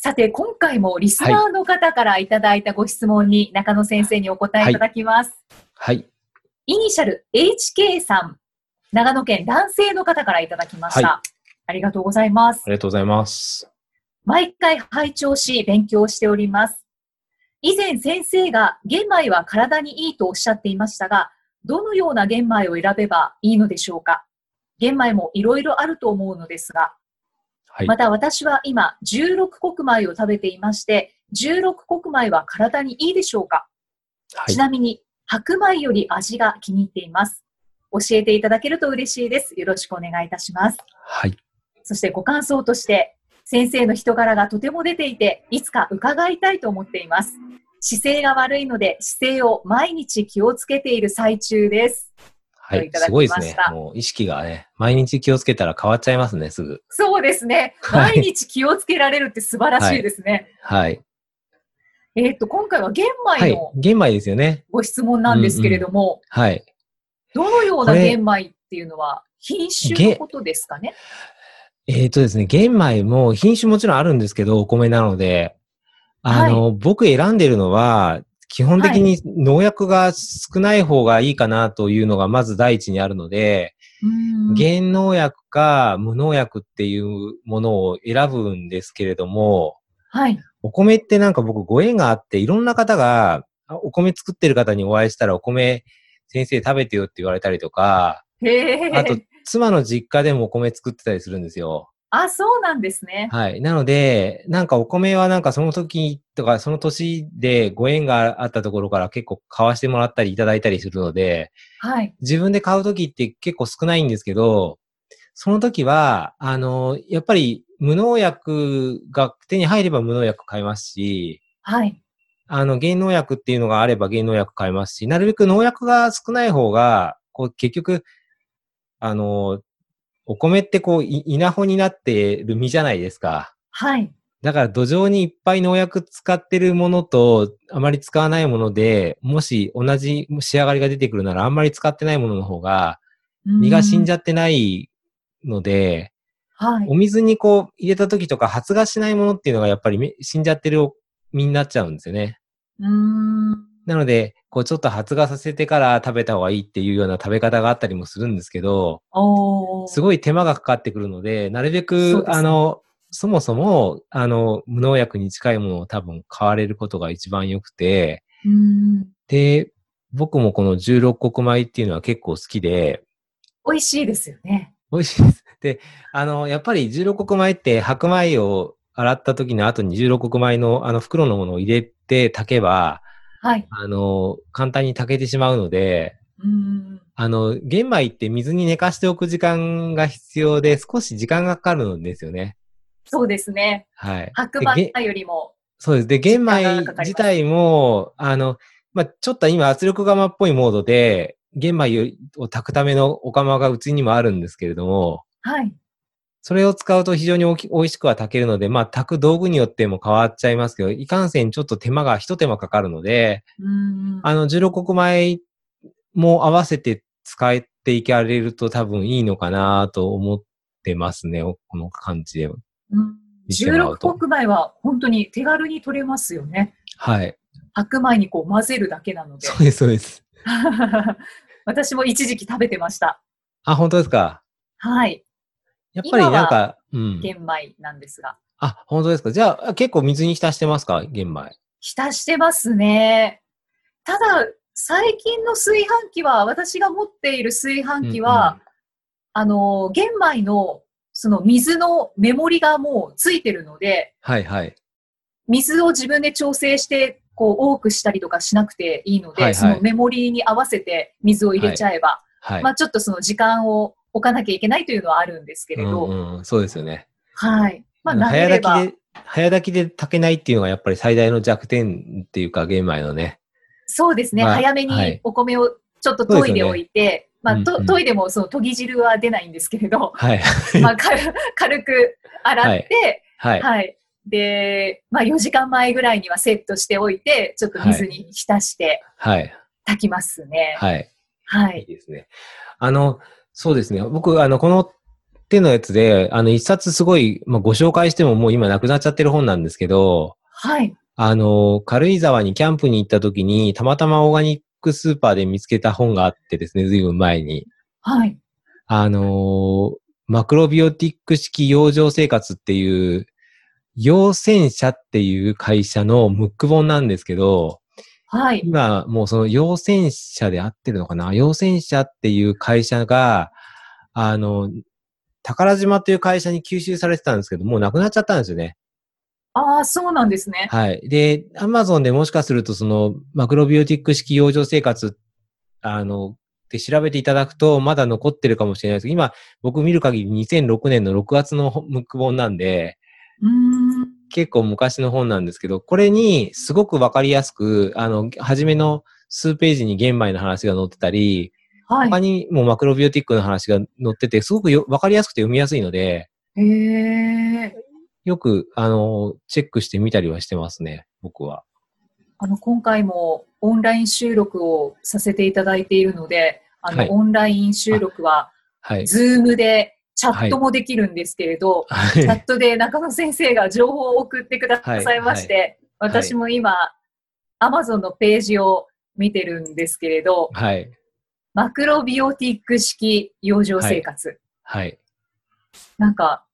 さて、今回もリスナーの方からいただいたご質問に中野先生にお答えいただきます。はいイニシャル HK さん、長野県男性の方からいただきました。はありがとうございますあ。りがとうございます毎回拝聴し勉強しております。以前先生が玄米は体にいいとおっしゃっていましたが、どのような玄米を選べばいいのでしょうか？玄米もいろいろあると思うのですが、はいまた私は今16穀米を食べていまして、16穀米は体にいいでしょうか、はいちなみに白米より味が気に入っています。教えていただけると嬉しいです。よろしくお願いいたします。はいそしてご感想として、先生の人柄がとても出ていて、いつか伺いたいと思っています。姿勢が悪いので、姿勢を毎日気をつけている最中です。はい。すごいですね。もう意識がね毎日気をつけたら変わっちゃいますねすぐ。そうですね。はい。毎日気をつけられるって素晴らしいですね。はい。えっ、と、今回は玄はい。米の玄米ですよね。ご質問なんですけれども、はい。どのような玄米っていうのは品種のことですかね？えっ、とですね、玄米も品種もちろんあるんですけど、お米なので、あの、僕選んでるのは、基本的に農薬が少ない方がいいかなというのがまず第一にあるので、うーん減農薬か無農薬っていうものを選ぶんですけれども、はい。お米ってなんか僕ご縁があって、いろんな方が、あお米作ってる方にお会いしたらお米先生食べてよって言われたりとか。あと妻の実家でもお米作ってたりするんですよ。あ、そうなんですね。はい。なので、なんかお米はなんかその時とかその年でご縁があったところから結構買わしてもらったりいただいたりするので、はい。自分で買う時って結構少ないんですけど、その時は、あの、やっぱり無農薬が手に入れば無農薬買いますし、はい。あの、減農薬っていうのがあれば減農薬買いますし、なるべく農薬が少ない方が、こう結局、あの、お米ってこう、い稲穂になってる実じゃないですか。はい。だから土壌にいっぱい農薬使ってるものとあまり使わないもので、もし同じ仕上がりが出てくるならあんまり使ってないものの方が実が死んじゃゃってないので、はい。お水にこう入れた時とか発芽しないものっていうのがやっぱりめ死んじゃってる実になっちゃうんですよね。うーん。なので、こうちょっと発芽させてから食べた方がいいっていうような食べ方があったりもするんですけど。すごい手間がかかってくるので、なるべく、ねあの、そもそも、あの、無農薬に近いものを多分買われることが一番良くて。で、僕もこの16穀米っていうのは結構好きで、美味しいですよね。美味しいです。で、あの、やっぱり16穀米って白米を洗った時の後に16穀米のあの袋のものを入れて炊けば、はい。あの、簡単に炊けてしまうので、うーん。あの、玄米って水に寝かしておく時間が必要で、少し時間がかかるんですよね。そうですね。はい。白米よりも。そうです。で、玄米自体も、あの、まあ、ちょっと今圧力釜っぽいモードで、玄米を炊くためのお釜がうちにもあるんですけれども、はい。それを使うと非常におき美味しくは炊けるので、まあ、炊く道具によっても変わっちゃいますけど、いかんせんちょっと手間が、一手間かかるので。あの、16穀米も合わせて使っていかれると多分いいのかなと思ってますね、この感じで。うん見てもら16うと穀米は本当に手軽に取れますよね。はい。白米にこう混ぜるだけなのでそ。うです、そうです。私も一時期食べてました。あ、本当ですか？はい。やっぱりなんか、うん。玄米なんですが。あ、本当ですか？じゃあ、結構水に浸してますか？玄米。浸してますね。ただ、最近の炊飯器は、私が持っている炊飯器は、あの、玄米の、その水のメモリがもうついてるので、はいはい。水を自分で調整して、こう、多くしたりとかしなくていいので、はいはいそのメモリに合わせて水を入れちゃえば、はい。まあちょっとその時間を置かなきゃいけないというのはあるんですけれど、うんうん、そうですよね。はい。まあ、早炊きで、早炊きで炊けないっていうのがやっぱり最大の弱点っていうか、玄米のね。そうですね。まあ早めはいにお米をちょっと研いでおいて、まあ、うんうんと研いでもその研ぎ汁は出ないんですけれど、はい。まあ、軽軽く洗って、はい。はい。で、まあ、4時間前ぐらいにはセットしておいて、ちょっと水に浸してはい。炊きますね。はい。はいい。いですね。あの、そうですね。僕、あの、この手のやつで、あの、一冊すごい、まあ、ご紹介してももう今なくなっちゃってる本なんですけど、はい。あの、軽井沢にキャンプに行った時に、たまたまオーガニックスーパーで見つけた本があってですね、ずいぶん前に。はい。あの、マクロビオティック式養生生活っていう、養鮮社っていう会社のムック本なんですけど、はい。今、もうその養鮮社で合ってるのかな？養鮮社っていう会社が、あの、宝島という会社に吸収されてたんですけど、もうなくなっちゃったんですよね。ああ、そうなんですね。はい。で、アマゾンでもしかすると、その、マクロビオティック式養生生活、あの、って調べていただくと、まだ残ってるかもしれないですけど、今、僕見る限り2006年の6月のムック本なんで、うーん。結構昔の本なんですけど、これにすごくわかりやすく、あの、初めの数ページに玄米の話が載ってたり、はい他。にもマクロビオティックの話が載ってて、すごくよわかりやすくて読みやすいので、へえ。よく、あの、チェックしてみたりはしてますね、僕は。あの、今回もオンライン収録をさせていただいているので、あの、はいオンライン収録は、はい。ズームでチャットもできるんですけれど、はいチャットで仲野先生が情報を送ってくださいまして、はい私も今、アマゾンのページを見てるんですけれど、はい。マクロビオティック式養生生活。はい。なんか、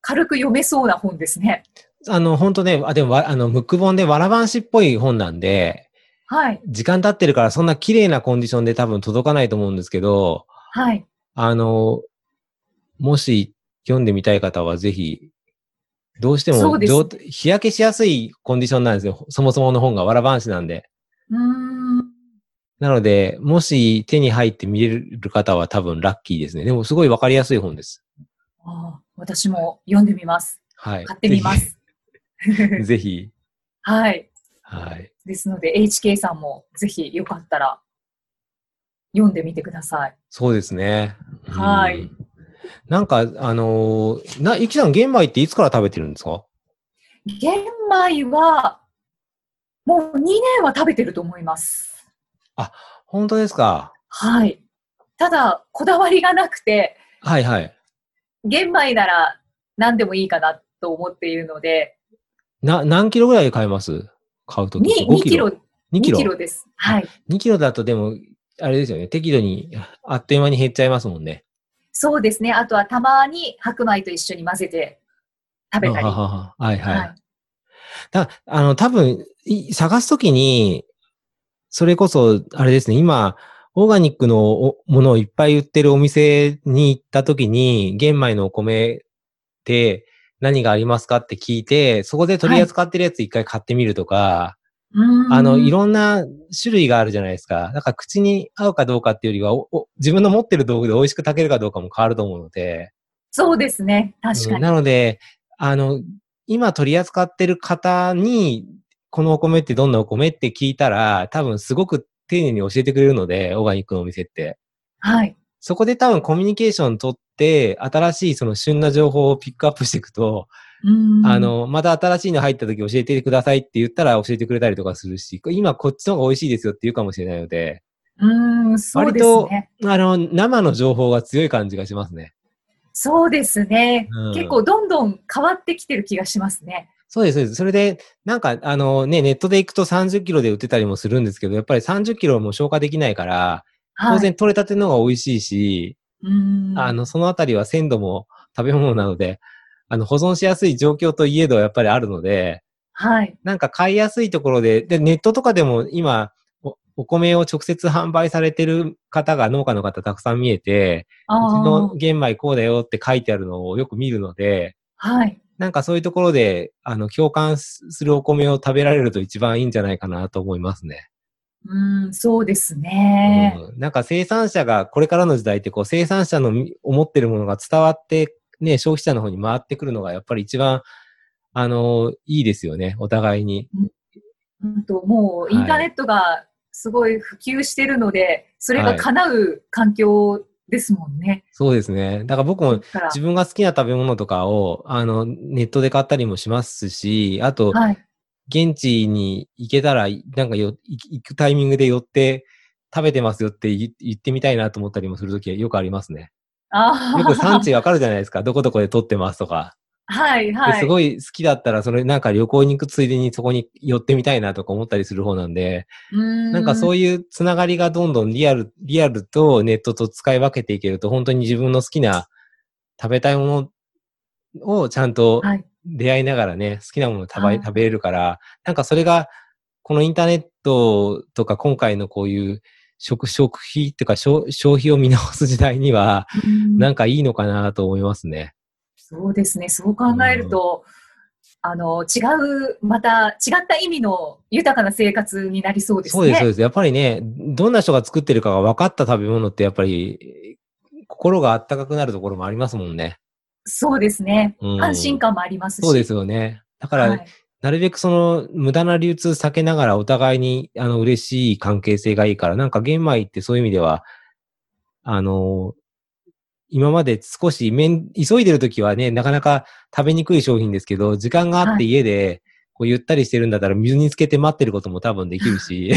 軽く読めそうな本ですね。あの、本当ね、あ、でもわ、あの、ムック本でわらばんしっぽい本なんで、はい。時間経ってるからそんな綺麗なコンディションで多分届かないと思うんですけど、はい。あの、もし読んでみたい方はぜひ、どうしても日焼けしやすいコンディションなんですよ。そもそもの本がわらばんしなんで。うーん。なので、もし手に入って見れる方は多分ラッキーですね。でもすごいわかりやすい本です。ああ私も読んでみます。はい。買ってみま。す。ぜひ。はい。はい。ですので、HK さんもぜひよかったら読んでみてください。そうですね。はいうん。なんか、あのーな、ゆきさん、玄米っていつから食べてるんですか？玄米は、もう2年は食べてると思います。本当ですか？はい。ただ、こだわりがなくて、はいはい。玄米なら何でもいいかなと思っているので、な、何キロぐらいで買います？買うとき。2, 5 2キロ、2 2キロ？キロです。はい。2キロだとでも、あれですよね。適度に、あっという間に減っちゃいますもんね。そうですね。あとはたまに白米と一緒に混ぜて食べたり。ははははいはい。はい。だあの、多分、い探すときに、それこそ、あれですね、今、オーガニックのおものをいっぱい売ってるお店に行ったときに、玄米のお米って何がありますかって聞いて、そこで取り扱ってるやつ一回買ってみるとか、うーんあの、いろんな種類があるじゃないですか。だから口に合うかどうかっていうよりは、おお自分の持ってる道具で美味しく炊けるかどうかも変わると思うので、そうですね。確かに。うんなので、あの、今取り扱ってる方に、このお米ってどんなお米って聞いたら、多分すごく丁寧に教えてくれるので、オーガニックのお店って。はい。そこで多分コミュニケーション取って、新しいその旬な情報をピックアップしていくと、あ、の、また新しいの入った時教えてくださいって言ったら教えてくれたりとかするし、今こっちの方が美味しいですよって言うかもしれないので、うーん、そうです割ね。あの、生の情報が強い感じがしますね。そうですね、うん結構どんどん変わってきてる気がしますね。そうです、そうです。それで、なんか、あのね、ネットで行くと30キロで売ってたりもするんですけど、やっぱり30キロも消化できないから、はい、当然取れたての方が美味しいし、うーんあの、そのあたりは鮮度も食べ物なので、あの、保存しやすい状況といえどやっぱりあるので、はい。なんか買いやすいところで、で、ネットとかでも今、おお米を直接販売されてる方が農家の方たくさん見えて、うちあのあ、玄米こうだよって書いてあるのをよく見るので、はい。なんかそういうところで、あの、共感するお米を食べられると一番いいんじゃないかなと思いますね。うーん、そうですね。うん、なんか生産者が、これからの時代ってこう生産者のみ思ってるものが伝わって、ね、消費者の方に回ってくるのがやっぱり一番、あの、いいですよね、お互いにうん。うんともうインターネットがすごい普及してるので、それが叶う環境ですもんね。そうですね。だから僕も自分が好きな食べ物とかを、あの、ネットで買ったりもしますし、あと、はい。現地に行けたら、なんかよ、行行くタイミングで寄って、食べてますよって言言ってみたいなと思ったりもするときはよくありますね。ああ。よく産地わかるじゃないですか。どこどこで撮ってますとか。はいはい。ですごい好きだったら、それなんか旅行に行くついでにそこに寄ってみたいなとか思ったりする方なんで、ななんかそういうつながりがどんどんリアル、リアルとネットと使い分けていけると、本当に自分の好きな食べたいものをちゃんとはい。出会いながらね、好きなものを食べはい食べれるから、なんかそれが、このインターネットとか今回のこういう食、食費っていうか消消費を見直す時代には、なんかいいのかなと思いますね。そうですね。そう考えると、あの、違う、また違った意味の豊かな生活になりそうですね。そうです、そうです。やっぱりね、どんな人が作ってるかが分かった食べ物ってやっぱり、心があったかくなるところもありますもんね。そうですね。うん安心感もありますし。そうですよね。だから、はいなるべくその無駄な流通避けながらお互いにあの嬉しい関係性がいいから、なんか玄米ってそういう意味では、あの、今まで少し面、急いでる時はね、なかなか食べにくい商品ですけど、時間があってはい。家で、こうゆったりしてるんだったら水につけて待ってることも多分できるし、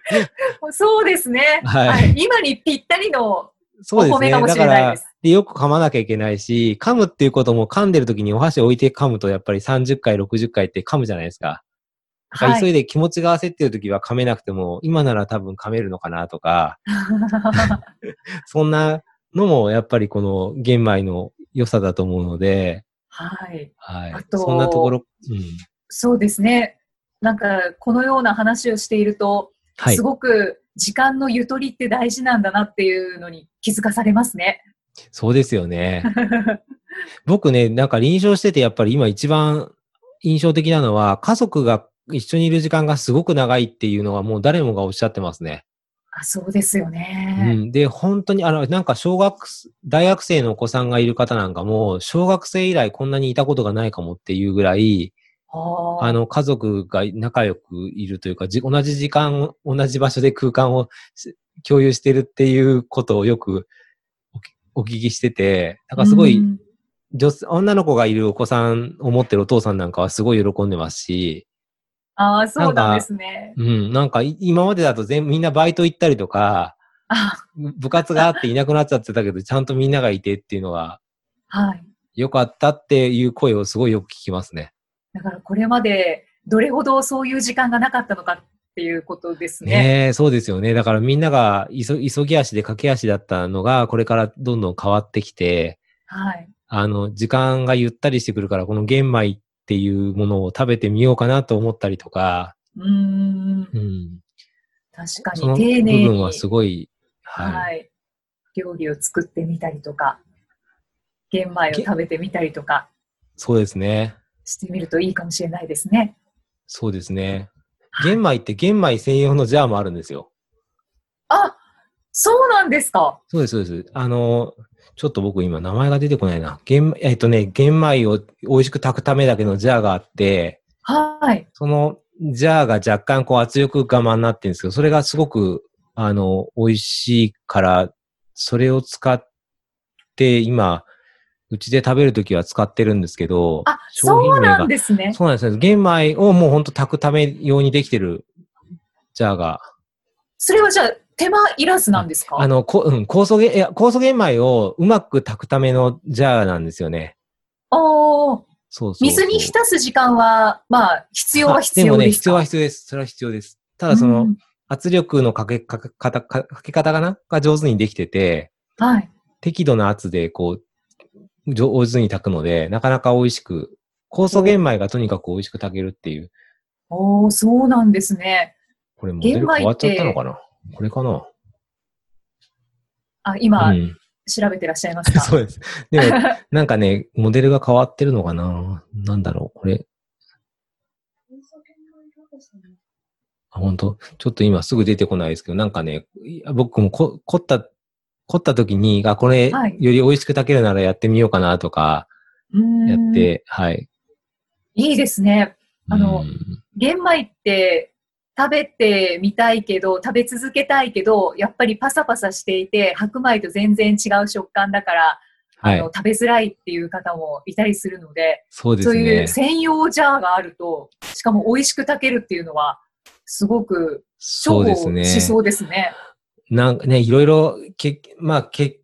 そうですね、はい。今にぴったりの、そうですね。お米かもしだかられないです。で、よく噛まなきゃいけないし、噛むっていうことも噛んでる時にお箸置いて噛むとやっぱり30回、60回って噛むじゃないですか。急いで気持ちが焦ってる時は噛めなくても、今なら多分噛めるのかなとか、そんなのもやっぱりこの玄米の良さだと思うので、はい。はいあ。とそんなところ、うん。そうですね。なんか、このような話をしていると、はいす。ごく時間のゆとりって大事なんだなっていうのに気づかされますね。そうですよね。僕ね、なんか臨床しててやっぱり今一番印象的なのは、家族が一緒にいる時間がすごく長いっていうのはもう誰もがおっしゃってますね。あそうですようね。ん。で、本当に、あの、なんか小学、大学生のお子さんがいる方なんかも、小学生以来こんなにいたことがないかもっていうぐらい、ああの、家族が仲良くいるというか、じ同じ時間、同じ場所で空間をし共有してるっていうことをよくお聞きしてて、だからすごい、うん女性女の子がいるお子さんを持ってるお父さんなんかはすごい喜んでますし、ああ、そうなんですね。うん、なんかい今までだと全みんなバイト行ったりとか、あ部活があっていなくなっちゃってたけど、ちゃんとみんながいてっていうのは、はい。良かったっていう声をすごいよく聞きますね。だからこれまでどれほどそういう時間がなかったのかっていうことですね。ねえ、そうですよね。だからみんなが急急ぎ足で駆け足だったのが、これからどんどん変わってきて、はい。あの、時間がゆったりしてくるから、この玄米っていうものを食べてみようかなと思ったりとか、うーん。うん。確かに丁寧に。部分はすごい、はい。はい。料理を作ってみたりとか、玄米を食べてみたりとかそうですね。してみるといいかもしれないですね。そうですね。はい玄米って玄米専用のジャーもあるんですよ。あ、そうなんですか。そうです、そうです。あの、ちょっと僕今名前が出てこないな。玄、えっとね、玄米を美味しく炊くためだけのジャーがあって、はい。そのジャーが若干こう圧力釜になってるんですけど、それがすごく、あの、美味しいから、それを使って今、うちで食べるときは使ってるんですけど、あ、そうなんですね。そうなんですよ。玄米をもうほんと炊くため用にできてるジャーが、それはじゃあ手間いらずなんですか？あの、こうん、酵素げ、いや、酵素玄米をうまく炊くためのジャーなんですよね。おーそうそう水に浸す時間は、まあ、必要は必あでもね、要ですか？必要は必要です。それは必要です。ただその、うん圧力のかけ、かけ方、かかけ方かな？が上手にできてて、はい。適度な圧でこう、上手に炊くので、なかなか美味しく、酵素玄米がとにかく美味しく炊けるっていう。おーそうなんですね。これモデル変わっちゃったのかな？これかな？あ、今、うん。調べてらっしゃいますか そうです。でも、なんかね、モデルが変わってるのかな？なんだろう？これ。あ、本当？ちょっと今すぐ出てこないですけど、なんかね、僕もこ凝った、凝った時に、あ、これ、はいより美味しく炊けるならやってみようかなとか、やって、はい。いいですね。あのうん玄米って、食べてみたいけど、食べ続けたいけど、やっぱりパサパサしていて、白米と全然違う食感だから、はいあの。食べづらいっていう方もいたりするので、そうですそういうね。専用ジャーがあると、しかも美味しく炊けるっていうのは、すごく重そうですね。宝しそうですね。なんかね、いろいろ、け、まあ、け、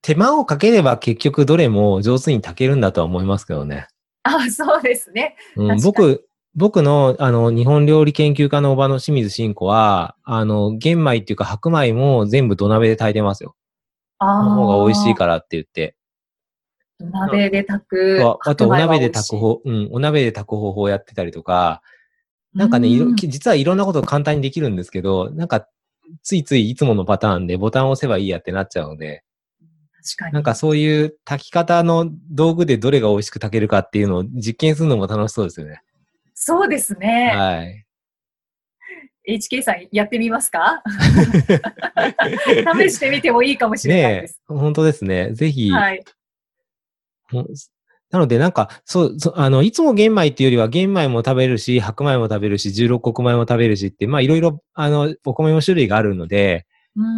手間をかければ結局どれも上手に炊けるんだとは思いますけどね。あ、そうですね。うん、僕、僕の、あの、日本料理研究家のおばの清水慎子は、あの、玄米っていうか白米も全部土鍋で炊いてますよ。あの方が美味しいら。からって言って。土鍋で炊く。ああと、お鍋で炊く方、うん、お鍋で炊く方法をやってたりとか、なんかね、実はいろんなこと簡単にできるんですけど、なんか、ついついいつものパターンでボタンを押せばいいやってなっちゃうので、確かに。なんかそういう炊き方の道具でどれが美味しく炊けるかっていうのを実験するのも楽しそうですよね。そうですね。はい。HK さんやってみますか？試してみてもいいかもしれないです。、本当ですね。ぜひ、はい。なので、なんか、そう、あの、いつも玄米っていうよりは、玄米も食べるし、白米も食べるし、十六穀米も食べるしって、まあ、いろいろ、あの、お米も種類があるので、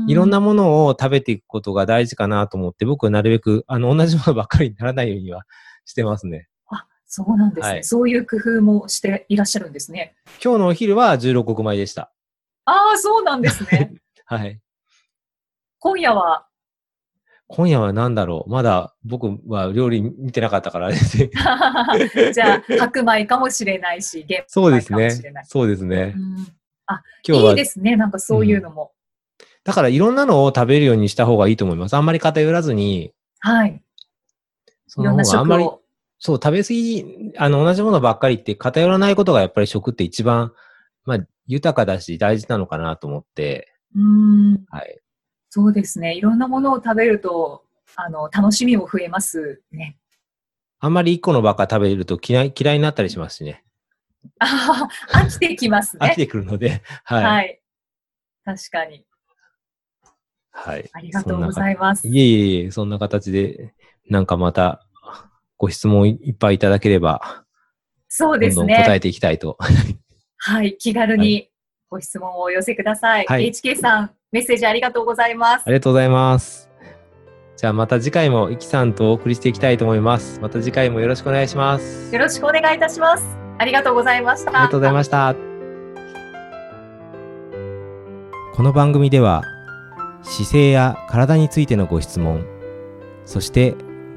いろんなものを食べていくことが大事かなと思って、僕はなるべく、あの、同じものばっかりにならないようにはしてますね。あ、そうなんですね、はいそういう工夫もしていらっしゃるんですね。今日のお昼は十六穀米でした。ああ、そうなんですね。はい。今夜は、今夜は何だろうまだ僕は料理見てなかったからですね。じゃあ、白米かもしれないし、玄そうですね米かもしれない。。そうですねう。ん今日はいいですね、なんかそういうのも。だからいろんなのを食べるようにした方がいいと思います。あんまり偏らずに、はい。そのいろんな方があんまり。そう、食べ過ぎ、あの、同じものばっかりって偏らないことがやっぱり食って一番、まあ、豊かだし大事なのかなと思って、うん。はい。そうですね。いろんなものを食べると、あの、楽しみも増えますね。あんまり一個のばっか食べると嫌い、嫌いになったりしますしね。ああ、飽きてきますね。飽きてくるので、はい。ははい。い。確かに。はい。ありがとうございます。いえいえいえ、そんな形で、なんかまた、ご質問いっぱいいただければ、そうですどんどん答えね。ていきたいと。はい。気軽にご質問をお寄せください。はい HK さん、メッセージありがとうございますあ。りがとうございます。じゃあまた次回もイキさんとお送りしていきたいと思います。また次回もよろしくお願いします。よろしくお願いいたします。ありがとうございました。ありがとうございました。この番組では姿勢や体についてのご質問、そして